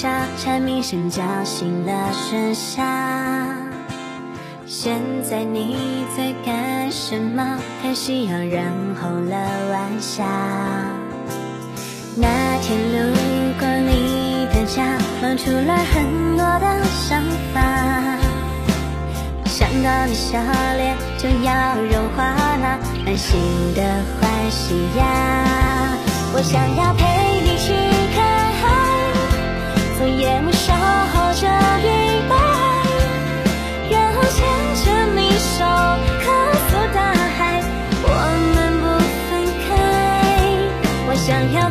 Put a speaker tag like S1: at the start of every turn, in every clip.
S1: 下蝉鸣声叫醒了盛夏。现在你在什么？看夕阳染红了晚霞。那天路过你的家，冒出了很多的想法。想到你笑脸就要融化那满心的欢喜呀。我想要陪想要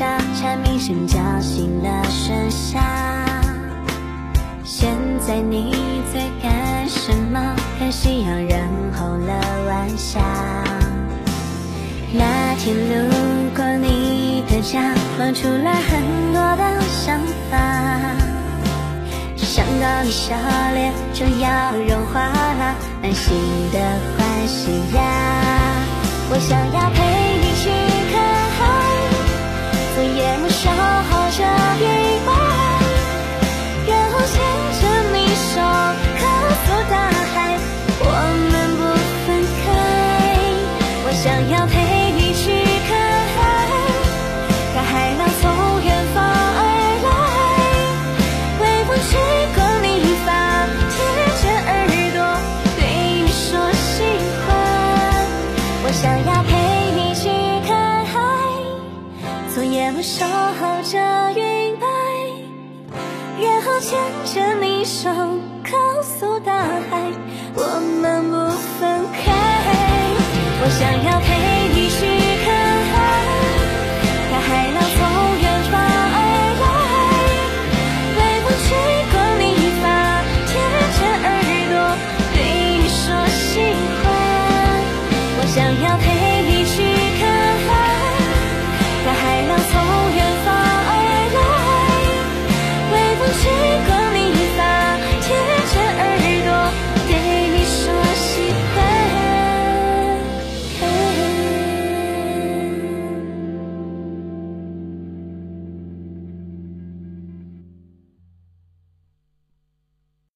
S1: 蝉鸣声叫醒了盛夏。现在你在干什么？看夕阳染红了晚霞。那天路过你的家，冒出了很多的想法。想到你笑脸就要融化了，满心的欢喜呀！我想要陪。我也会守候着云白，然后牵着你手告诉大海，我们不分开，我想要陪你去看海，看海浪从远方而来，为我去过你发，贴着耳朵对你说喜欢，我想要陪。